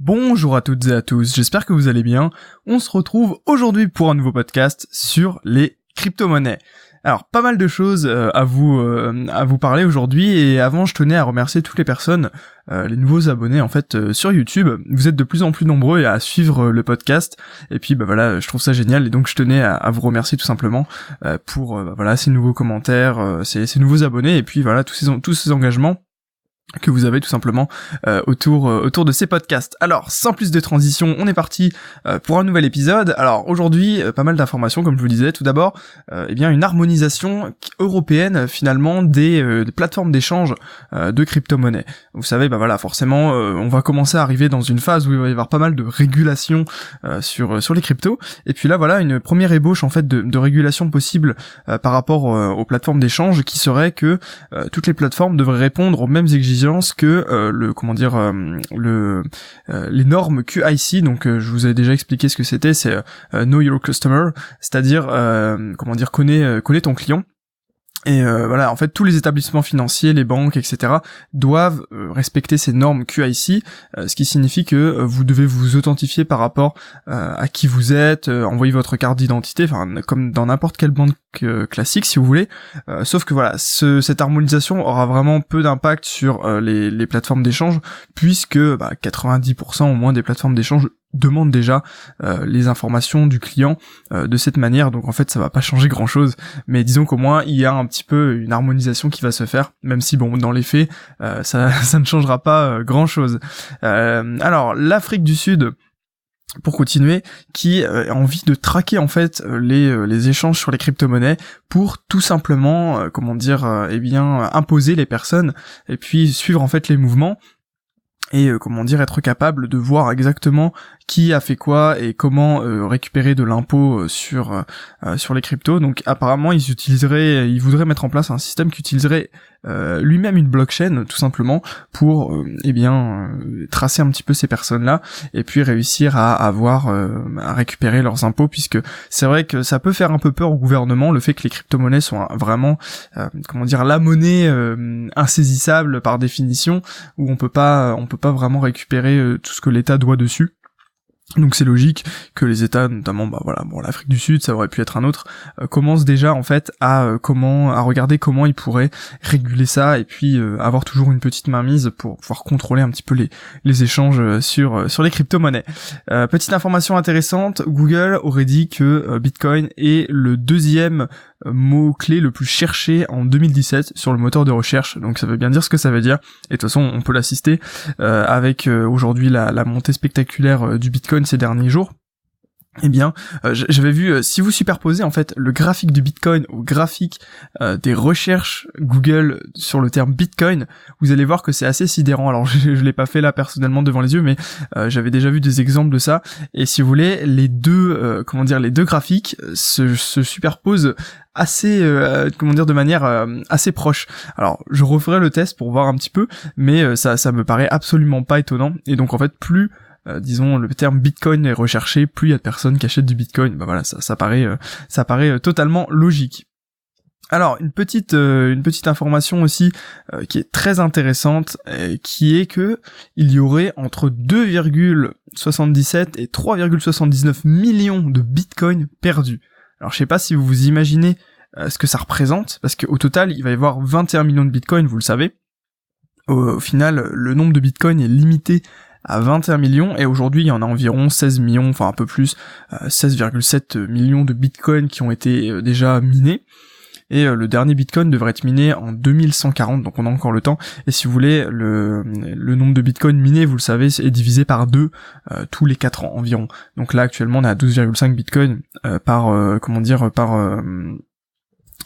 Bonjour à toutes et à tous, j'espère que vous allez bien. On se retrouve aujourd'hui pour un nouveau podcast sur les crypto-monnaies. Alors pas mal de choses euh, à vous euh, à vous parler aujourd'hui et avant je tenais à remercier toutes les personnes, euh, les nouveaux abonnés en fait sur YouTube. Vous êtes de plus en plus nombreux à suivre le podcast et puis bah voilà je trouve ça génial et donc je tenais à, vous remercier tout simplement pour bah, voilà ces nouveaux commentaires, ces, ces nouveaux abonnés et puis voilà tous ces tous ces engagements que vous avez tout simplement euh, autour euh, autour de ces podcasts. Alors, sans plus de transition, on est parti euh, pour un nouvel épisode. Alors aujourd'hui, pas mal d'informations comme je vous disais. Tout d'abord, eh bien une harmonisation européenne finalement des, plateformes d'échange de crypto-monnaies. Vous savez, bah voilà, forcément, on va commencer à arriver dans une phase où il va y avoir pas mal de régulation sur sur les cryptos. Et puis là, voilà, une première ébauche en fait de, de régulation possible par rapport aux plateformes d'échange qui serait que toutes les plateformes devraient répondre aux mêmes exigences que euh, le comment dire euh, le euh, les normes QIC donc je vous ai déjà expliqué ce que c'était. C'est Know Your Customer. C'est-à-dire comment dire connais connais ton client et euh, voilà, en fait, tous les établissements financiers, les banques, etc., doivent euh, respecter ces normes QIC, euh, ce qui signifie que vous devez vous authentifier par rapport à qui vous êtes, envoyer votre carte d'identité, enfin comme dans n'importe quelle banque classique, si vous voulez. sauf que voilà, ce, cette harmonisation aura vraiment peu d'impact sur les, les, plateformes d'échange, puisque bah, 90% au moins des plateformes d'échange demande déjà euh, les informations du client euh, de cette manière. Donc en fait ça va pas changer grand chose mais disons qu'au moins il y a un petit peu une harmonisation qui va se faire. Même si bon dans les faits euh, ça, ça ne changera pas grand chose alors l'Afrique du Sud pour continuer, qui a envie de traquer en fait les, les échanges sur les crypto-monnaies pour tout simplement, comment dire, eh bien imposer les personnes et puis suivre en fait les mouvements et euh, comment dire être capable de voir exactement qui a fait quoi et comment euh, récupérer de l'impôt euh, sur sur les cryptos. Donc apparemment ils utiliseraient ils voudraient mettre en place un système qui utiliserait lui-même une blockchain tout simplement pour eh bien tracer un petit peu ces personnes-là et puis réussir à avoir à récupérer leurs impôts puisque c'est vrai que ça peut faire un peu peur au gouvernement le fait que les crypto-monnaies sont vraiment comment dire la monnaie insaisissable par définition où on peut pas on peut pas vraiment récupérer euh, tout ce que l'État doit dessus. Donc c'est logique que les États, notamment bah voilà, bon l'Afrique du Sud, ça aurait pu être un autre, euh, commencent déjà en fait à euh, comment à regarder comment ils pourraient réguler ça et puis avoir toujours une petite mainmise pour pouvoir contrôler un petit peu les les échanges sur sur les crypto-monnaies. petite information intéressante, Google aurait dit que Bitcoin est le deuxième mot-clé le plus cherché en 2017 sur le moteur de recherche. Donc ça veut bien dire ce que ça veut dire. Et de toute façon, on peut l'assister euh, avec euh, aujourd'hui la, montée spectaculaire euh, du Bitcoin ces derniers jours. Eh bien, euh, j'avais vu, euh, si vous superposez en fait le graphique du Bitcoin au graphique euh, des recherches Google sur le terme Bitcoin, vous allez voir que c'est assez sidérant. Alors je, je l'ai pas fait là personnellement devant les yeux, mais j'avais déjà vu des exemples de ça. Et si vous voulez, les deux, comment dire, les deux graphiques se, se superposent assez comment dire de manière assez proche. Alors je referai le test pour voir un petit peu, mais ça ça me paraît absolument pas étonnant. Et donc en fait plus euh, disons le terme Bitcoin est recherché, plus il y a de personnes qui achètent du Bitcoin. Bah voilà, ça, paraît, euh, ça paraît euh, totalement logique. Alors une petite une petite information aussi qui est très intéressante qui est que il y aurait entre 2,77 et 3,79 millions de bitcoins perdus. Alors je sais pas si vous vous imaginez ce que ça représente parce qu'au total il va y avoir 21 millions de bitcoins, vous le savez. au final le nombre de bitcoins est limité à 21 millions et aujourd'hui il y en a environ 16 millions, enfin un peu plus, 16,7 euh, millions de bitcoins qui ont été euh, déjà minés. Et euh, le dernier bitcoin devrait être miné en 2140, donc on a encore le temps. Et si vous voulez, le, le nombre de bitcoins minés, vous le savez, est divisé par deux tous les 4 ans environ. Donc là actuellement on est à 12,5 bitcoins par, comment dire, par...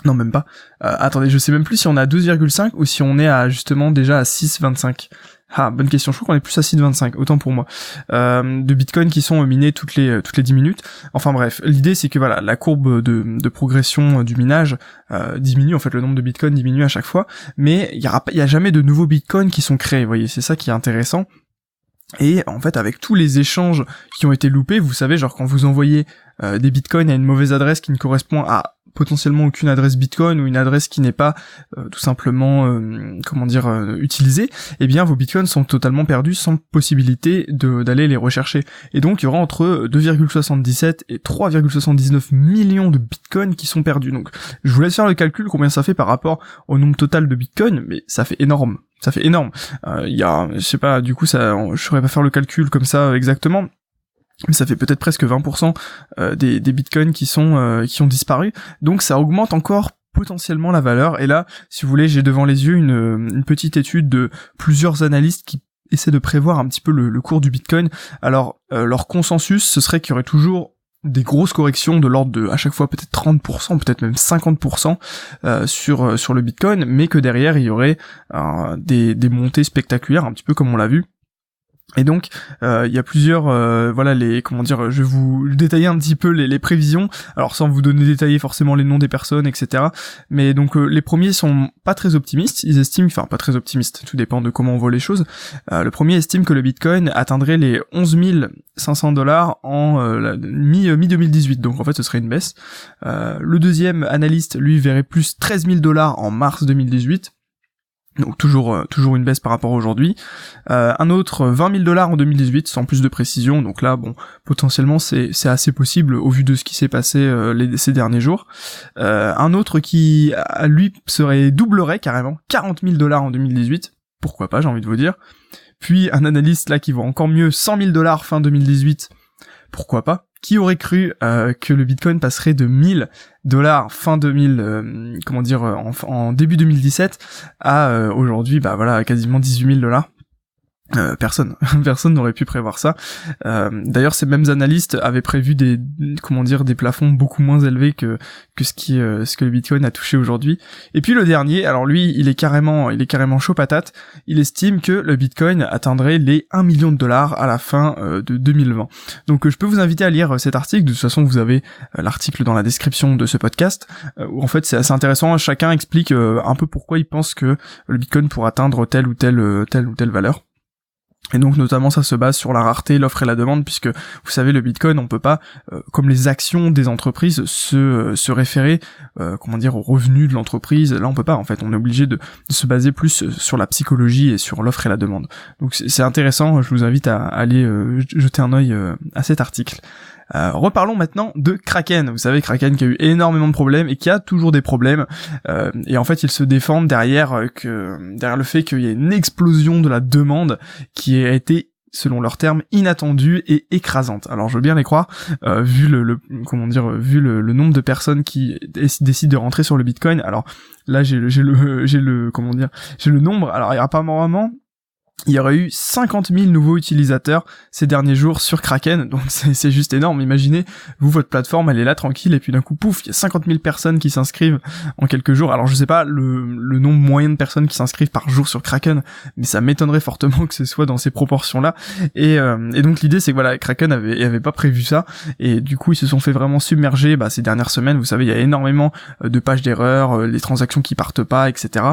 non même pas. attendez, je sais même plus si on est à 12,5 ou si on est à justement déjà à 6,25. Ah, bonne question. Je crois qu'on est plus à 6,25, autant pour moi. Euh, de Bitcoin qui sont minés toutes les euh, toutes les 10 minutes. Enfin bref, l'idée c'est que voilà, la courbe de, progression du minage euh, diminue. En fait, le nombre de Bitcoin diminue à chaque fois, mais il y a, jamais de nouveaux Bitcoins qui sont créés. Vous voyez, c'est ça qui est intéressant. Et en fait, avec tous les échanges qui ont été loupés, vous savez, genre quand vous envoyez euh, des bitcoins à une mauvaise adresse qui ne correspond à potentiellement aucune adresse Bitcoin ou une adresse qui n'est pas euh, tout simplement euh, comment dire euh, utilisée, eh bien vos Bitcoins sont totalement perdus sans possibilité d'aller les rechercher. Et donc il y aura entre 2,77 et 3,79 millions de Bitcoins qui sont perdus. Donc je vous laisse faire le calcul combien ça fait par rapport au nombre total de Bitcoin, mais ça fait énorme. Ça fait énorme. Il y a, je sais pas, du coup ça, je saurais pas faire le calcul comme ça exactement, mais ça fait peut-être presque 20% euh, des, bitcoins qui sont euh, qui ont disparu. Donc ça augmente encore potentiellement la valeur. Et là, si vous voulez, j'ai devant les yeux une, petite étude de plusieurs analystes qui essaient de prévoir un petit peu le, cours du bitcoin. Alors euh, leur consensus, ce serait qu'il y aurait toujours des grosses corrections de l'ordre de à chaque fois peut-être 30%, peut-être même 50% sur sur le Bitcoin, mais que derrière il y aurait des montées spectaculaires, un petit peu comme on l'a vu et donc, euh, il y a plusieurs, euh, voilà, les, comment dire, je vais vous détailler un petit peu les, prévisions, alors sans vous donner détailler forcément les noms des personnes, etc. Mais donc, euh, les premiers sont pas très optimistes, ils estiment, enfin pas très optimistes, tout dépend de comment on voit les choses. le premier estime que le Bitcoin atteindrait les 11 500 dollars en mi, mi 2018, donc en fait ce serait une baisse. le deuxième analyste, lui, verrait plus 13 000 dollars en mars 2018 donc toujours euh, toujours une baisse par rapport à aujourd'hui. Euh, un autre 20 000 dollars en 2018 sans plus de précision. Donc là bon potentiellement c'est c'est assez possible au vu de ce qui s'est passé euh, ces derniers jours. un autre qui lui serait doublerait carrément 40 000 dollars en 2018. Pourquoi pas j'ai envie de vous dire. Puis un analyste là qui voit encore mieux 100 000 dollars fin 2018. Pourquoi pas qui aurait cru euh, que le Bitcoin passerait de 1000 dollars fin 2000, euh, comment dire, en, en, début 2017 à euh, aujourd'hui, bah voilà, quasiment 18 000 dollars? Euh, personne, personne n'aurait pu prévoir ça. Euh, D'ailleurs, ces mêmes analystes avaient prévu des, comment dire, des plafonds beaucoup moins élevés que que ce qui, euh, ce que le Bitcoin a touché aujourd'hui. Et puis le dernier, alors lui, il est carrément, il est carrément chaud patate. Il estime que le Bitcoin atteindrait les 1 million de dollars à la fin de 2020. Donc, je peux vous inviter à lire cet article. De toute façon, vous avez l'article dans la description de ce podcast. où en fait, c'est assez intéressant. Chacun explique un peu pourquoi il pense que le Bitcoin pourra atteindre telle ou telle, telle ou telle valeur. Et donc notamment ça se base sur la rareté, l'offre et la demande, puisque vous savez le Bitcoin, on peut pas, euh, comme les actions des entreprises, se, euh, se référer, euh, comment dire, aux revenus de l'entreprise. Là on peut pas en fait, on est obligé de, se baser plus sur la psychologie et sur l'offre et la demande. Donc c'est intéressant, je vous invite à aller jeter un œil à cet article. Euh, reparlons maintenant de Kraken. Vous savez, Kraken qui a eu énormément de problèmes et qui a toujours des problèmes. Euh, et en fait, ils se défendent derrière euh, que derrière le fait qu'il y a une explosion de la demande qui a été selon leurs termes, inattendue et écrasante. Alors je veux bien les croire, vu le, comment dire, vu le, nombre de personnes qui décident de rentrer sur le Bitcoin. Alors là j'ai le j'ai le j'ai le comment dire, j'ai le nombre. Alors il y a apparemment il y aurait eu 50 000 nouveaux utilisateurs ces derniers jours sur Kraken, donc c'est juste énorme. Imaginez, vous, votre plateforme, elle est là tranquille, et puis d'un coup, pouf, il y a 50 000 personnes qui s'inscrivent en quelques jours. Alors je sais pas le, nombre moyen de personnes qui s'inscrivent par jour sur Kraken, mais ça m'étonnerait fortement que ce soit dans ces proportions-là. Et, euh, et, donc l'idée, c'est que voilà, Kraken avait, avait pas prévu ça, et du coup, ils se sont fait vraiment submerger bah, ces dernières semaines. Vous savez, il y a énormément euh, de pages d'erreurs, euh, les transactions qui partent pas, etc.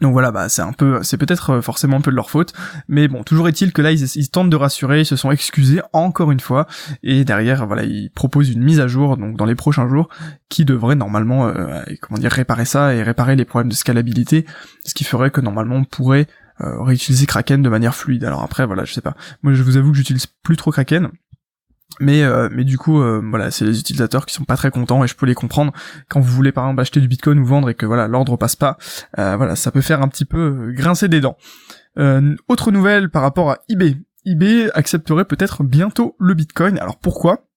Donc voilà, bah c'est un peu, c'est peut-être euh, forcément un peu de leur faute, mais bon, toujours est-il que là ils, tentent de rassurer, ils se sont excusés encore une fois, et derrière voilà ils proposent une mise à jour donc dans les prochains jours qui devrait normalement, euh, comment dire, réparer ça et réparer les problèmes de scalabilité, ce qui ferait que normalement on pourrait euh, réutiliser Kraken de manière fluide. Alors après voilà, je sais pas, moi je vous avoue que j'utilise plus trop Kraken, mais euh, mais du coup euh, voilà c'est les utilisateurs qui sont pas très contents et je peux les comprendre. Quand vous voulez par exemple acheter du bitcoin ou vendre et que voilà l'ordre passe pas euh, voilà ça peut faire un petit peu grincer des dents. Autre nouvelle par rapport à eBay. eBay accepterait peut-être bientôt le bitcoin. Alors pourquoi?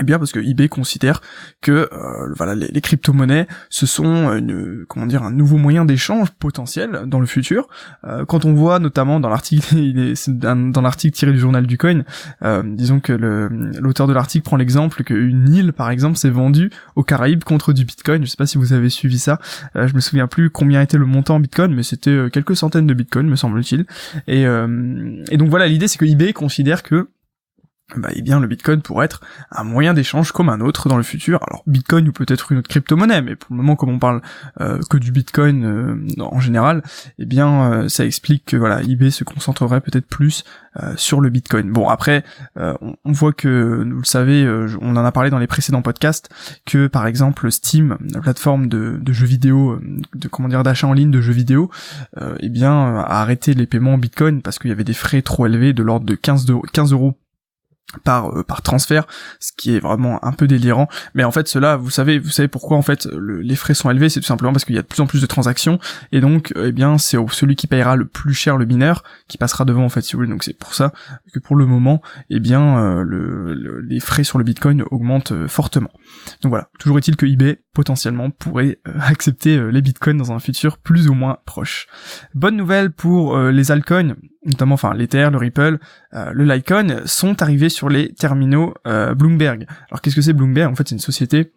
Eh bien parce que eBay considère que euh, voilà les, crypto-monnaies ce sont une, comment dire un nouveau moyen d'échange potentiel dans le futur. Euh, quand on voit notamment dans l'article dans l'article tiré du journal du coin, euh, disons que l'auteur de l'article prend l'exemple qu'une île par exemple s'est vendue aux Caraïbes contre du Bitcoin. Je sais pas si vous avez suivi ça. je me souviens plus combien était le montant en Bitcoin, mais c'était quelques centaines de Bitcoin me semble-t-il. Et, et donc voilà l'idée c'est que eBay considère que bah, eh bien le Bitcoin pourrait être un moyen d'échange comme un autre dans le futur. Alors Bitcoin ou peut-être une autre crypto-monnaie, mais pour le moment comme on parle euh, que du Bitcoin euh, en général, eh bien euh, ça explique que voilà eBay se concentrerait peut-être plus sur le Bitcoin. Bon après on, voit que vous le savez, on en a parlé dans les précédents podcasts que par exemple Steam, la plateforme de, de jeux vidéo, de comment dire d'achat en ligne de jeux vidéo, eh bien a arrêté les paiements en Bitcoin parce qu'il y avait des frais trop élevés de l'ordre de 15, 15 euros par euh, par transfert, ce qui est vraiment un peu délirant. Mais en fait, cela, vous savez, vous savez pourquoi en fait les frais sont élevés, c'est tout simplement parce qu'il y a de plus en plus de transactions et donc, euh, eh bien, c'est celui qui payera le plus cher le mineur qui passera devant en fait, si vous voulez. Donc c'est pour ça que pour le moment, eh bien, euh, le, les frais sur le Bitcoin augmentent fortement. Donc voilà, toujours est-il que eBay potentiellement pourrait accepter les Bitcoins dans un futur plus ou moins proche. Bonne nouvelle pour les altcoins notamment enfin l'Ether, le Ripple, euh, le Litecoin, sont arrivés sur les terminaux euh, Bloomberg. Alors qu'est-ce que c'est Bloomberg? En fait, c'est une société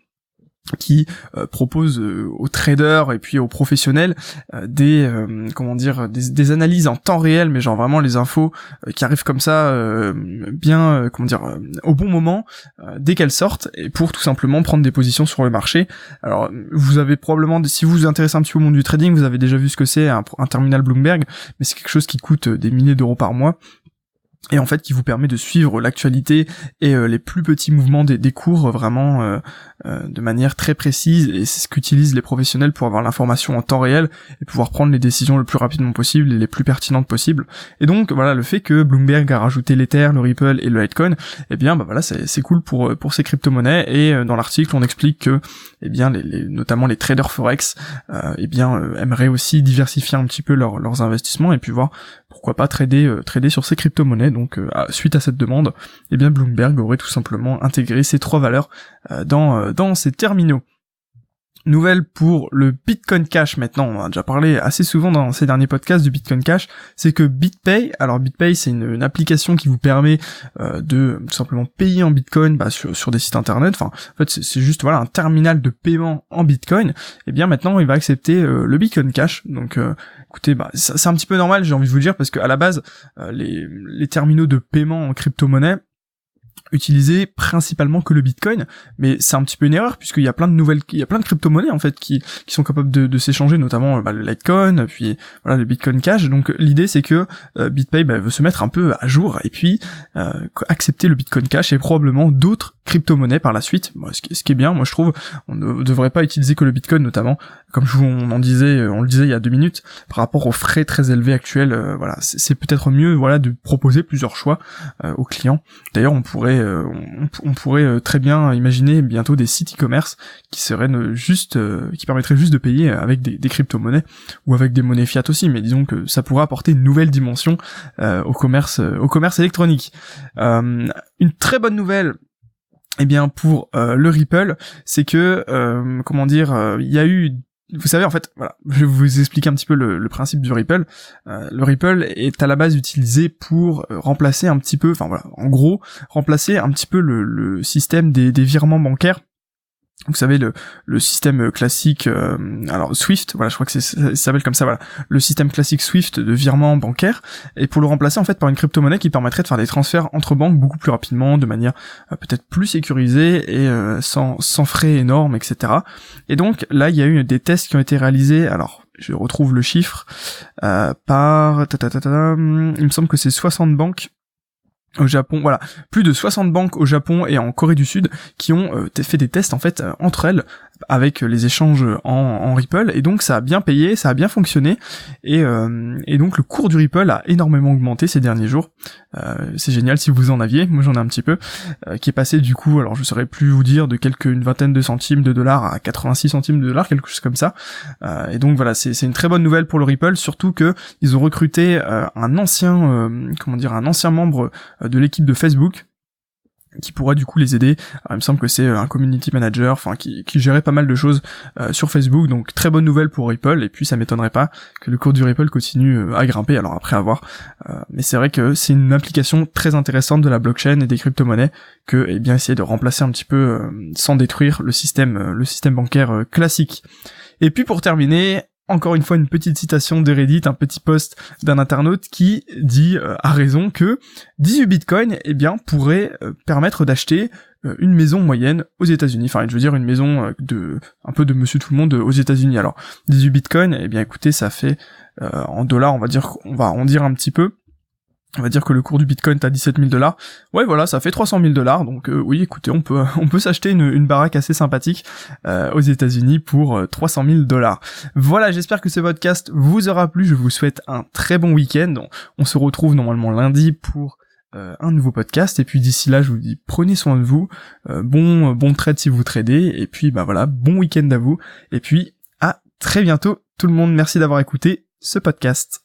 qui euh, propose euh, aux traders et puis aux professionnels euh, des comment dire des, analyses en temps réel mais genre vraiment les infos qui arrivent comme ça bien comment dire au bon moment dès qu'elles sortent et pour tout simplement prendre des positions sur le marché. Alors vous avez probablement si vous vous intéressez un petit peu au monde du trading vous avez déjà vu ce que c'est un, un terminal Bloomberg mais c'est quelque chose qui coûte des milliers d'euros par mois et en fait qui vous permet de suivre l'actualité et euh, les plus petits mouvements des, cours vraiment euh, euh, de manière très précise. Et c'est ce qu'utilisent les professionnels pour avoir l'information en temps réel et pouvoir prendre les décisions le plus rapidement possible et les plus pertinentes possibles. Et donc voilà le fait que Bloomberg a rajouté l'Ether, le Ripple et le Litecoin eh bien bah voilà c'est cool pour pour ces crypto-monnaies. Et dans l'article on explique que eh bien notamment les traders forex eh bien aimeraient aussi diversifier un petit peu leurs investissements et puis voir pourquoi pas trader trader sur ces crypto-monnaies donc euh, suite à cette demande, eh bien Bloomberg aurait tout simplement intégré ces trois valeurs euh, dans, euh, dans ses terminaux. Nouvelle pour le Bitcoin Cash maintenant, on a déjà parlé assez souvent dans ces derniers podcasts du Bitcoin Cash, c'est que BitPay, alors BitPay c'est une, application qui vous permet de tout simplement payer en Bitcoin bah, sur, des sites internet, enfin en fait c'est juste voilà un terminal de paiement en Bitcoin, et eh bien maintenant il va accepter le Bitcoin Cash, donc écoutez, bah, c'est un petit peu normal, j'ai envie de vous dire, parce qu'à la base, euh, les, les terminaux de paiement en crypto-monnaie, utiliser principalement que le Bitcoin, mais c'est un petit peu une erreur puisqu'il y a plein de nouvelles, il y a plein de crypto-monnaies en fait qui, sont capables de, s'échanger, notamment bah, le Litecoin, puis voilà le Bitcoin Cash. Donc l'idée c'est que euh, BitPay bah, veut se mettre un peu à jour et puis euh, accepter le Bitcoin Cash et probablement d'autres crypto-monnaies par la suite. ce, qui, est bien, moi je trouve, on ne devrait pas utiliser que le Bitcoin notamment, comme je vous on en disait, on le disait il y a deux minutes, par rapport aux frais très élevés actuels. Euh, voilà, c'est peut-être mieux voilà de proposer plusieurs choix aux clients. D'ailleurs, on pourrait euh, on, pourrait euh, très bien imaginer bientôt des sites e-commerce qui seraient juste, euh, qui permettraient juste de payer avec des, crypto-monnaies ou avec des monnaies fiat aussi, mais disons que ça pourrait apporter une nouvelle dimension au commerce, au commerce électronique. une très bonne nouvelle eh bien pour le Ripple, c'est que comment dire, il y a eu vous savez en fait, voilà, je vais vous expliquer un petit peu le, principe du Ripple. Euh, le Ripple est à la base utilisé pour euh, remplacer un petit peu, enfin voilà, en gros, remplacer un petit peu le, système des virements bancaires vous savez le, le système classique euh, alors Swift voilà je crois que c'est ça s'appelle comme ça voilà. Le système classique Swift de virement bancaire et pour le remplacer en fait par une crypto-monnaie qui permettrait de faire des transferts entre banques beaucoup plus rapidement de manière euh, peut-être plus sécurisée et euh, sans sans frais énormes etc et donc là il y a eu des tests qui ont été réalisés. Alors je retrouve le chiffre par il me semble que c'est 60 banques au Japon, voilà, plus de 60 banques au Japon et en Corée du Sud qui ont euh, fait des tests en fait euh, entre elles avec les échanges en, Ripple. Et donc ça a bien payé, ça a bien fonctionné. Et, euh, donc le cours du Ripple a énormément augmenté ces derniers jours. Euh, c'est génial si vous en aviez, moi j'en ai un petit peu, euh, qui est passé du coup, alors je saurais plus vous dire de quelques une vingtaine de centimes de dollars à 86 centimes de dollars, quelque chose comme ça. et donc voilà, c'est une très bonne nouvelle pour le Ripple, surtout que ils ont recruté un ancien, comment dire, un ancien membre de l'équipe de Facebook qui pourrait du coup les aider. il me semble que c'est euh, un community manager, enfin qui, qui gérait pas mal de choses euh, sur Facebook, donc très bonne nouvelle pour Ripple. Et puis ça m'étonnerait pas que le cours du Ripple continue euh, à grimper. Alors après avoir, mais c'est vrai que c'est une application très intéressante de la blockchain et des crypto-monnaies que eh bien essayer de remplacer un petit peu sans détruire le système le système bancaire classique. Et puis pour terminer, encore une fois une petite citation de Reddit, un petit post d'un internaute qui dit euh, à raison que 18 bitcoins eh bien pourrait euh, permettre d'acheter euh, une maison moyenne aux États-Unis. Enfin, je veux dire une maison de un peu de monsieur tout le monde aux États-Unis. Alors 18 bitcoins, eh bien écoutez, ça fait en dollars, on va dire on va en dire un petit peu on va dire que le cours du Bitcoin est à 17 000 dollars. Ouais, voilà, ça fait 300 000 dollars. Donc euh, oui, écoutez, on peut on peut s'acheter une, baraque assez sympathique euh, aux États-Unis pour 300 000 dollars. Voilà, j'espère que ce podcast vous aura plu. Je vous souhaite un très bon week-end. On, se retrouve normalement lundi pour euh, un nouveau podcast. Et puis d'ici là, je vous dis prenez soin de vous. bon bon trade si vous tradez. Et puis bah voilà, bon week-end à vous. Et puis à très bientôt tout le monde. Merci d'avoir écouté ce podcast.